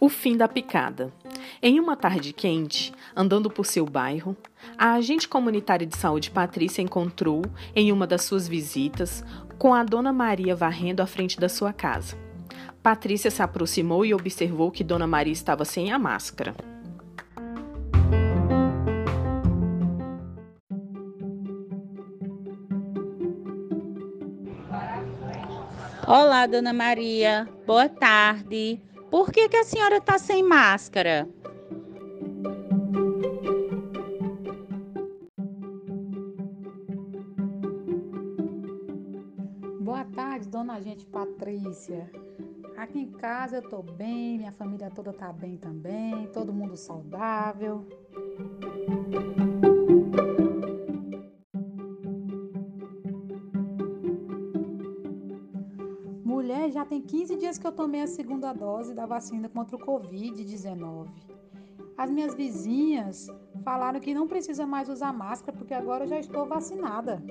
O fim da picada. Em uma tarde quente, andando por seu bairro, a agente comunitária de saúde Patrícia encontrou, em uma das suas visitas, com a dona Maria varrendo à frente da sua casa. Patrícia se aproximou e observou que dona Maria estava sem a máscara. Olá, dona Maria. Boa tarde. Por que, que a senhora está sem máscara? Boa tarde, dona agente Patrícia. Aqui em casa eu tô bem, minha família toda tá bem também, todo mundo saudável. Já tem 15 dias que eu tomei a segunda dose da vacina contra o Covid-19. As minhas vizinhas falaram que não precisa mais usar máscara porque agora eu já estou vacinada.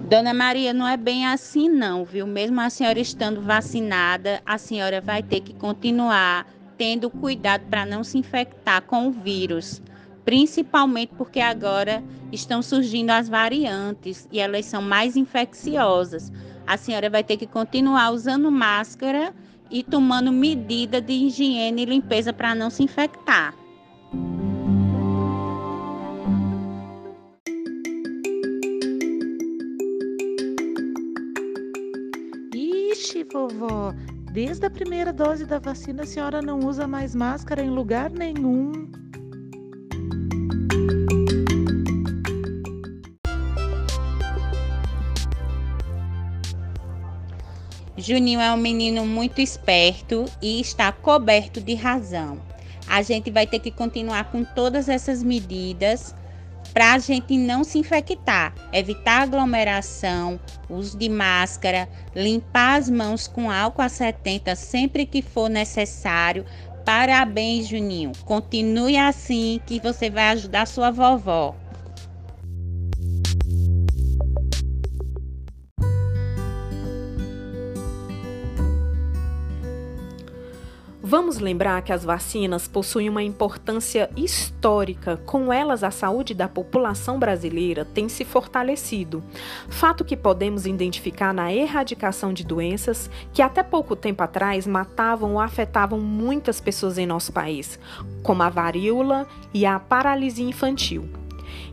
Dona Maria, não é bem assim não, viu? Mesmo a senhora estando vacinada, a senhora vai ter que continuar tendo cuidado para não se infectar com o vírus, principalmente porque agora estão surgindo as variantes e elas são mais infecciosas. A senhora vai ter que continuar usando máscara e tomando medida de higiene e limpeza para não se infectar. Ixi, vovó, desde a primeira dose da vacina a senhora não usa mais máscara em lugar nenhum. Juninho é um menino muito esperto e está coberto de razão. A gente vai ter que continuar com todas essas medidas para a gente não se infectar, evitar aglomeração, uso de máscara, limpar as mãos com álcool a 70 sempre que for necessário. Parabéns, Juninho. Continue assim que você vai ajudar sua vovó. Vamos lembrar que as vacinas possuem uma importância histórica, com elas a saúde da população brasileira tem se fortalecido. Fato que podemos identificar na erradicação de doenças que até pouco tempo atrás matavam ou afetavam muitas pessoas em nosso país, como a varíola e a paralisia infantil.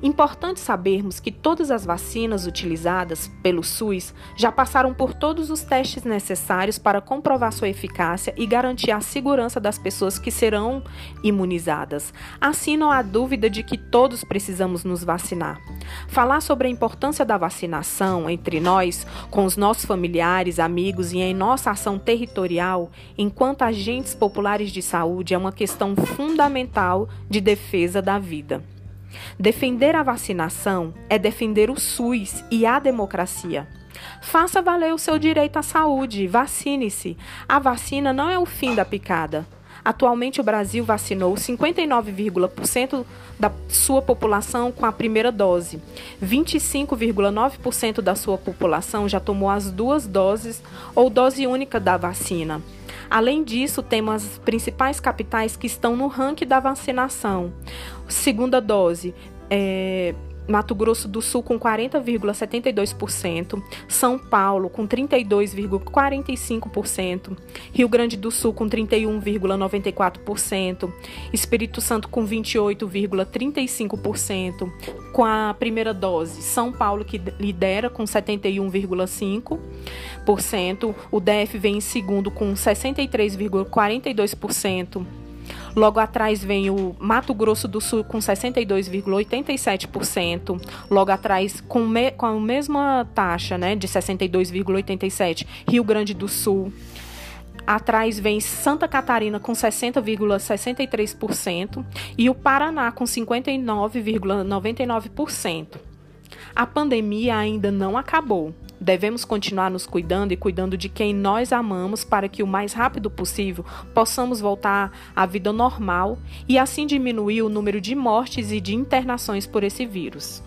Importante sabermos que todas as vacinas utilizadas pelo SUS já passaram por todos os testes necessários para comprovar sua eficácia e garantir a segurança das pessoas que serão imunizadas. Assim, não há dúvida de que todos precisamos nos vacinar. Falar sobre a importância da vacinação entre nós, com os nossos familiares, amigos e em nossa ação territorial, enquanto agentes populares de saúde, é uma questão fundamental de defesa da vida. Defender a vacinação é defender o SUS e a democracia. Faça valer o seu direito à saúde, vacine-se. A vacina não é o fim da picada. Atualmente, o Brasil vacinou 59,% da sua população com a primeira dose. 25,9% da sua população já tomou as duas doses ou dose única da vacina. Além disso, temos as principais capitais que estão no ranking da vacinação. Segunda dose, é, Mato Grosso do Sul com 40,72%, São Paulo com 32,45%, Rio Grande do Sul com 31,94%, Espírito Santo com 28,35%, com a primeira dose, São Paulo que lidera com 71,5%, o DF vem em segundo com 63,42%. Logo atrás vem o Mato Grosso do Sul com 62,87%. Logo atrás, com, me, com a mesma taxa, né, de 62,87%, Rio Grande do Sul. Atrás vem Santa Catarina com 60,63% e o Paraná com 59,99%. A pandemia ainda não acabou. Devemos continuar nos cuidando e cuidando de quem nós amamos para que o mais rápido possível possamos voltar à vida normal e assim diminuir o número de mortes e de internações por esse vírus.